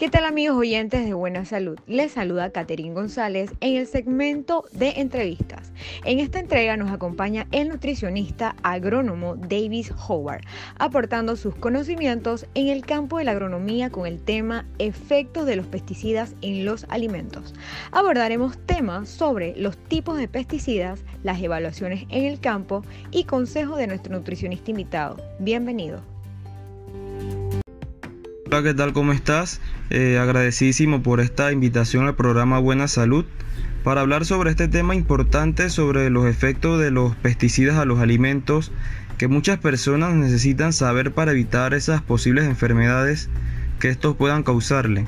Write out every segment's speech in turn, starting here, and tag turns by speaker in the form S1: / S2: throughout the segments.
S1: ¿Qué tal amigos oyentes de Buena Salud? Les saluda Caterín González en el segmento de entrevistas. En esta entrega nos acompaña el nutricionista agrónomo Davis Howard, aportando sus conocimientos en el campo de la agronomía con el tema efectos de los pesticidas en los alimentos. Abordaremos temas sobre los tipos de pesticidas, las evaluaciones en el campo y consejos de nuestro nutricionista invitado. Bienvenido.
S2: Hola, ¿qué tal? ¿Cómo estás? Eh, agradecidísimo por esta invitación al programa Buena Salud para hablar sobre este tema importante sobre los efectos de los pesticidas a los alimentos que muchas personas necesitan saber para evitar esas posibles enfermedades que estos puedan causarle.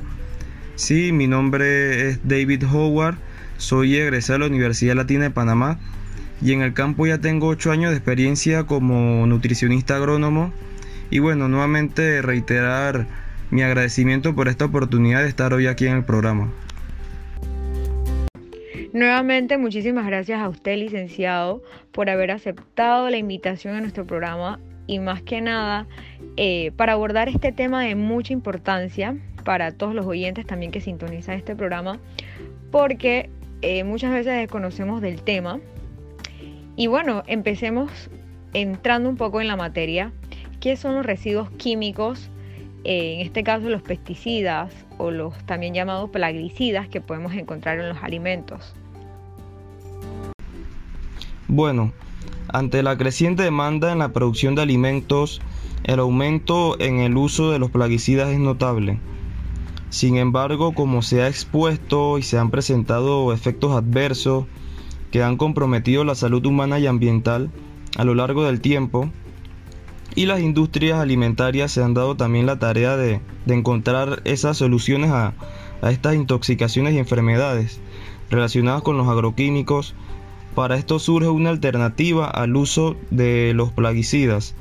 S2: Sí, mi nombre es David Howard, soy egresado de la Universidad Latina de Panamá y en el campo ya tengo 8 años de experiencia como nutricionista agrónomo y bueno, nuevamente reiterar mi agradecimiento por esta oportunidad de estar hoy aquí en el programa.
S1: Nuevamente, muchísimas gracias a usted, licenciado, por haber aceptado la invitación a nuestro programa y más que nada eh, para abordar este tema de mucha importancia para todos los oyentes también que sintonizan este programa, porque eh, muchas veces desconocemos del tema. Y bueno, empecemos entrando un poco en la materia. ¿Qué son los residuos químicos? En este caso los pesticidas o los también llamados plaguicidas que podemos encontrar en los alimentos.
S2: Bueno, ante la creciente demanda en la producción de alimentos, el aumento en el uso de los plaguicidas es notable. Sin embargo, como se ha expuesto y se han presentado efectos adversos que han comprometido la salud humana y ambiental a lo largo del tiempo, y las industrias alimentarias se han dado también la tarea de, encontrar esas soluciones a, estas intoxicaciones y enfermedades relacionadas con los agroquímicos. Para esto surge una alternativa al uso de los plaguicidas,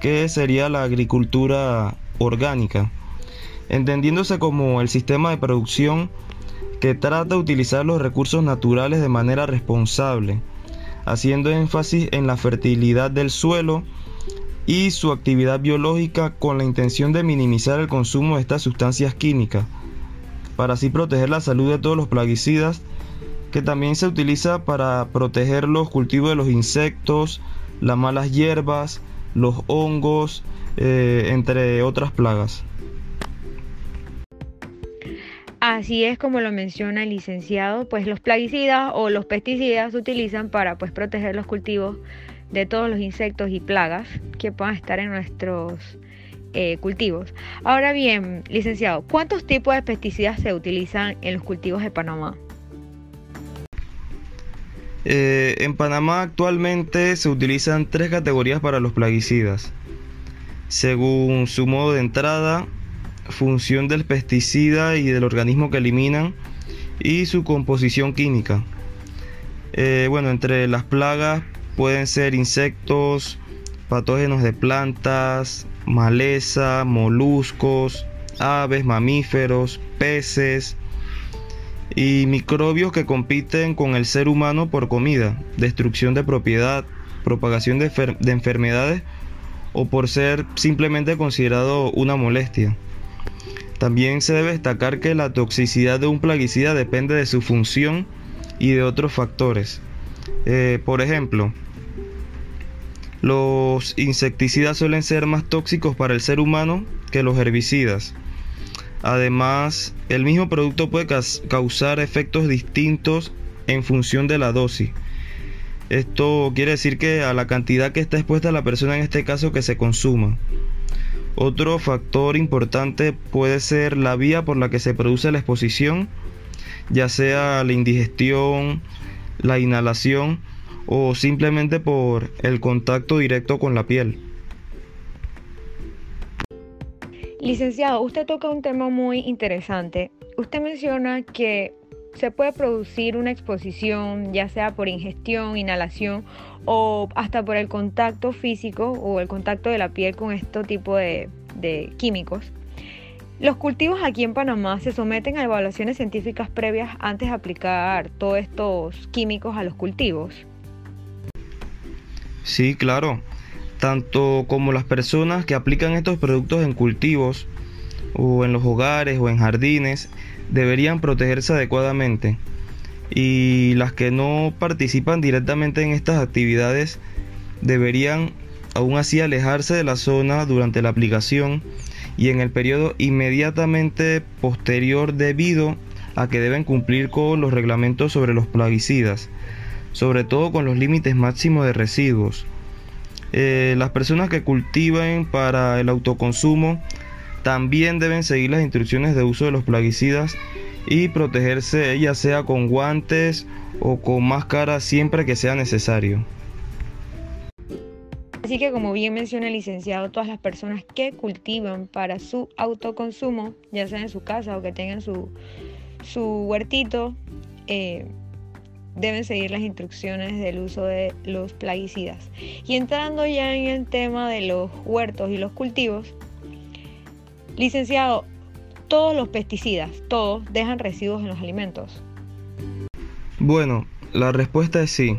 S2: que sería la agricultura orgánica, entendiéndose como el sistema de producción que trata de utilizar los recursos naturales de manera responsable, haciendo énfasis en la fertilidad del suelo, y su actividad biológica con la intención de minimizar el consumo de estas sustancias químicas, para así proteger la salud de todos los plaguicidas, que también se utiliza para proteger los cultivos de los insectos, las malas hierbas, los hongos, eh, entre otras plagas.
S1: Así es como lo menciona el licenciado, pues los plaguicidas o los pesticidas se utilizan para pues proteger los cultivos de todos los insectos y plagas que puedan estar en nuestros eh, cultivos. Ahora bien, licenciado, ¿cuántos tipos de pesticidas se utilizan en los cultivos de Panamá?
S2: Eh, en Panamá actualmente se utilizan tres categorías para los plaguicidas, según su modo de entrada, función del pesticida y del organismo que eliminan y su composición química. Eh, bueno, entre las plagas Pueden ser insectos, patógenos de plantas, maleza, moluscos, aves, mamíferos, peces y microbios que compiten con el ser humano por comida, destrucción de propiedad, propagación de, enfermedades o por ser simplemente considerado una molestia. También se debe destacar que la toxicidad de un plaguicida depende de su función y de otros factores. Eh, por ejemplo, los insecticidas suelen ser más tóxicos para el ser humano que los herbicidas. Además, el mismo producto puede causar efectos distintos en función de la dosis. Esto quiere decir que a la cantidad que está expuesta la persona en este caso que se consuma. Otro factor importante puede ser la vía por la que se produce la exposición, ya sea la indigestión, la inhalación o simplemente por el contacto directo con la piel.
S1: Licenciado, usted toca un tema muy interesante. Usted menciona que se puede producir una exposición, ya sea por ingestión, inhalación o hasta por el contacto físico o el contacto de la piel con este tipo de, de químicos. Los cultivos aquí en Panamá se someten a evaluaciones científicas previas antes de aplicar todos estos químicos a los cultivos.
S2: Sí, claro. Tanto como las personas que aplican estos productos en cultivos, o en los hogares o en jardines deberían protegerse adecuadamente y las que no participan directamente en estas actividades deberían aún así alejarse de la zona durante la aplicación y en el periodo inmediatamente posterior debido a que deben cumplir con los reglamentos sobre los plaguicidas, sobre todo con los límites máximos de residuos. Eh, las personas que cultiven para el autoconsumo también deben seguir las instrucciones de uso de los plaguicidas y protegerse ya sea con guantes o con máscara siempre que sea necesario.
S1: Así que como bien menciona el licenciado, todas las personas que cultivan para su autoconsumo, ya sea en su casa o que tengan su, su huertito, eh, deben seguir las instrucciones del uso de los plaguicidas. Y entrando ya en el tema de los huertos y los cultivos, licenciado, todos los pesticidas, todos dejan residuos en los alimentos.
S2: Bueno, la respuesta es sí.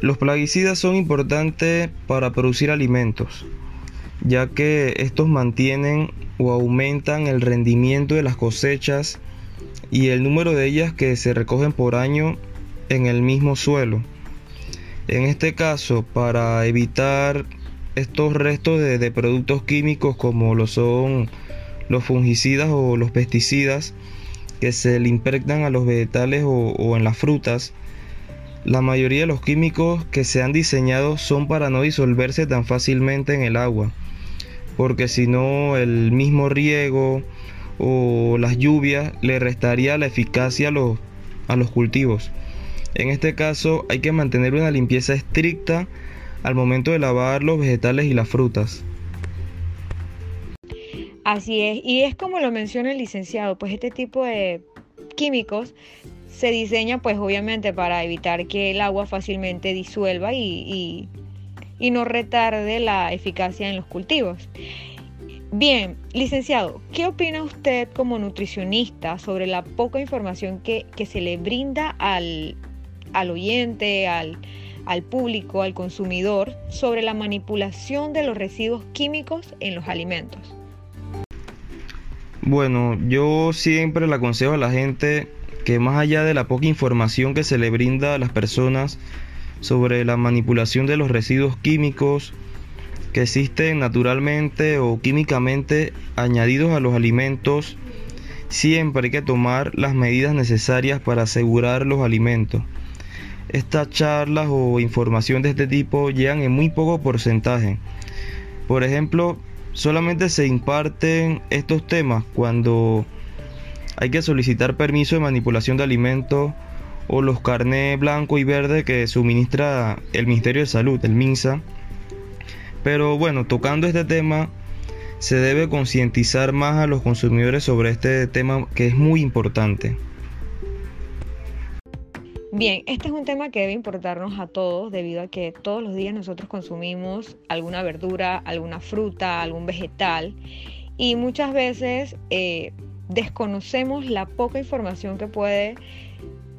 S2: Los plaguicidas son importantes para producir alimentos, ya que estos mantienen o aumentan el rendimiento de las cosechas y el número de ellas que se recogen por año en el mismo suelo. En este caso, para evitar estos restos de, productos químicos como lo son los fungicidas o los pesticidas que se le impregnan a los vegetales o en las frutas, la mayoría de los químicos que se han diseñado son para no disolverse tan fácilmente en el agua, porque si no el mismo riego o las lluvias le restaría la eficacia a los, a los cultivos. En este caso hay que mantener una limpieza estricta al momento de lavar los vegetales y las frutas.
S1: Así es, y es como lo menciona el licenciado, pues este tipo de químicos se diseña pues obviamente para evitar que el agua fácilmente disuelva y, no retarde la eficacia en los cultivos. Bien, licenciado, ¿qué opina usted como nutricionista sobre la poca información que, se le brinda al, oyente, al, al público, al consumidor, sobre la manipulación de los residuos químicos en los alimentos?
S2: Bueno, yo siempre le aconsejo a la gente que más allá de la poca información que se le brinda a las personas sobre la manipulación de los residuos químicos que existen naturalmente o químicamente añadidos a los alimentos, siempre hay que tomar las medidas necesarias para asegurar los alimentos. Estas charlas o información de este tipo llegan en muy poco porcentaje. Por ejemplo, solamente se imparten estos temas cuando hay que solicitar permiso de manipulación de alimentos o los carnés blanco y verde que suministra el Ministerio de Salud, el MINSA. Pero bueno, tocando este tema, se debe concientizar más a los consumidores sobre este tema que es muy importante.
S1: Bien, este es un tema que debe importarnos a todos debido a que todos los días nosotros consumimos alguna verdura, alguna fruta, algún vegetal y muchas veces eh, desconocemos la poca información que puede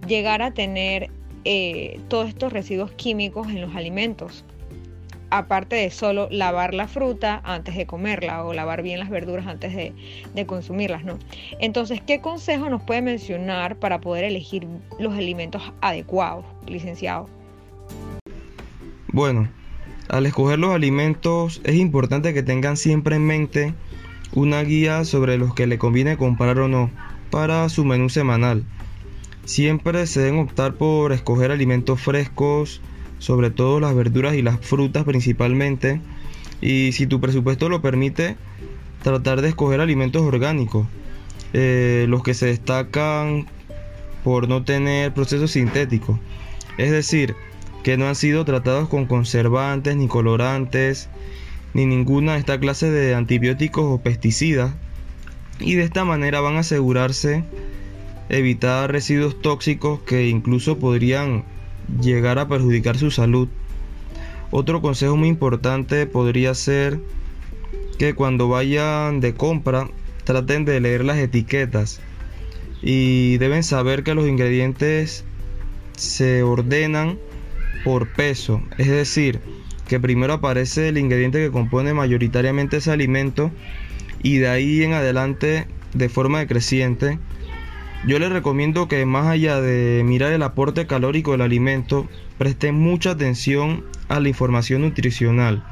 S1: llegar a tener eh, todos estos residuos químicos en los alimentos. Aparte de solo lavar la fruta antes de comerla o lavar bien las verduras antes de, consumirlas, ¿no? Entonces, ¿qué consejo nos puede mencionar para poder elegir los alimentos adecuados, licenciado?
S2: Bueno, al escoger los alimentos es importante que tengan siempre en mente una guía sobre los que le conviene comprar o no para su menú semanal. Siempre se deben optar por escoger alimentos frescos, sobre todo las verduras y las frutas principalmente. Y si tu presupuesto lo permite, tratar de escoger alimentos orgánicos, eh, los que se destacan por no tener procesos sintéticos. Es decir, que no han sido tratados con conservantes ni colorantes ni ninguna de esta clase de antibióticos o pesticidas y de esta manera van a asegurarse evitar residuos tóxicos que incluso podrían llegar a perjudicar su salud. Otro consejo muy importante podría ser que cuando vayan de compra traten de leer las etiquetas y deben saber que los ingredientes se ordenan por peso, es decir, que primero aparece el ingrediente que compone mayoritariamente ese alimento y de ahí en adelante de forma decreciente, yo les recomiendo que más allá de mirar el aporte calórico del alimento, presten mucha atención a la información nutricional.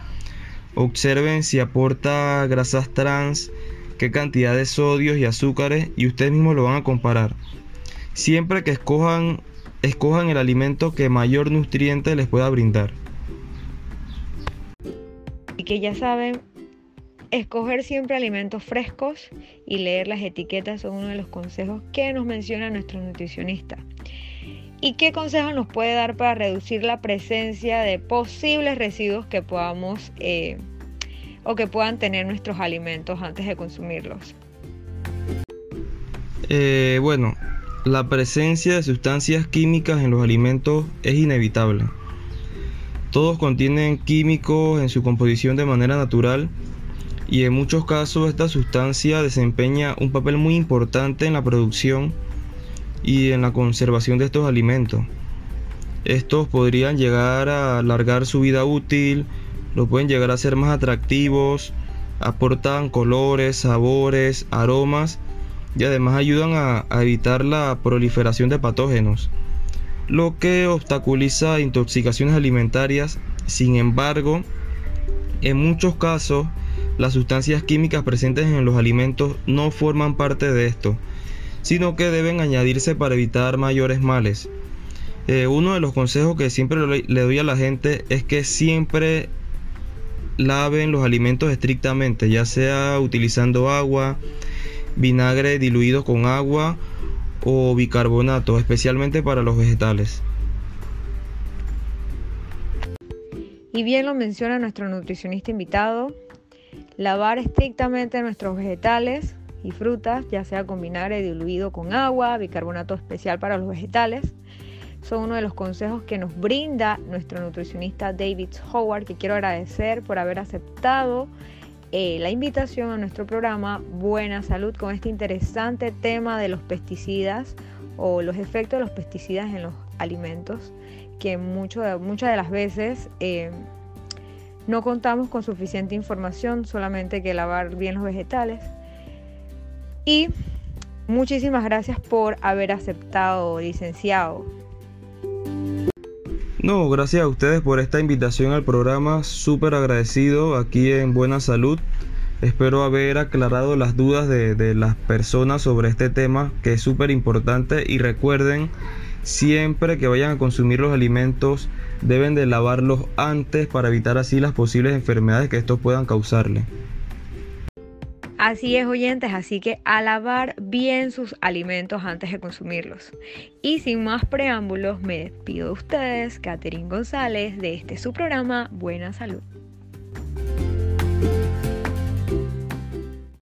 S2: Observen si aporta grasas trans, qué cantidad de sodios y azúcares y ustedes mismos lo van a comparar. Siempre que escojan, escojan el alimento que mayor nutriente les pueda brindar.
S1: Y que ya saben, escoger siempre alimentos frescos y leer las etiquetas son uno de los consejos que nos menciona nuestro nutricionista. ¿Y qué consejo nos puede dar para reducir la presencia de posibles residuos que podamos eh, o que puedan tener nuestros alimentos antes de consumirlos?
S2: Eh, bueno, la presencia de sustancias químicas en los alimentos es inevitable. Todos contienen químicos en su composición de manera natural y en muchos casos esta sustancia desempeña un papel muy importante en la producción y en la conservación de estos alimentos. Estos podrían llegar a alargar su vida útil, lo pueden llegar a ser más atractivos, aportan colores, sabores, aromas y además ayudan a, a evitar la proliferación de patógenos, lo que obstaculiza intoxicaciones alimentarias. Sin embargo, en muchos casos, las sustancias químicas presentes en los alimentos no forman parte de esto, sino que deben añadirse para evitar mayores males. Eh, uno de los consejos que siempre le doy a la gente es que siempre laven los alimentos estrictamente, ya sea utilizando agua, vinagre diluido con agua o bicarbonato, especialmente para los vegetales.
S1: Y bien lo menciona nuestro nutricionista invitado, Lavar estrictamente nuestros vegetales y frutas, ya sea con vinagre diluido con agua, bicarbonato especial para los vegetales. Son uno de los consejos que nos brinda nuestro nutricionista David Howard, que quiero agradecer por haber aceptado eh, la invitación a nuestro programa Buena Salud con este interesante tema de los pesticidas o los efectos de los pesticidas en los alimentos, que muchas de las veces eh, no contamos con suficiente información, solamente que lavar bien los vegetales. Y muchísimas gracias por haber aceptado, licenciado.
S2: No, gracias a ustedes por esta invitación al programa, súper agradecido aquí en Buena Salud. Espero haber aclarado las dudas de, de las personas sobre este tema que es súper importante y recuerden siempre que vayan a consumir los alimentos deben de lavarlos antes para evitar así las posibles enfermedades que estos puedan causarle.
S1: Así es, oyentes, así que a lavar bien sus alimentos antes de consumirlos. Y sin más preámbulos, me despido de ustedes, Catherine González, de este su programa Buena Salud.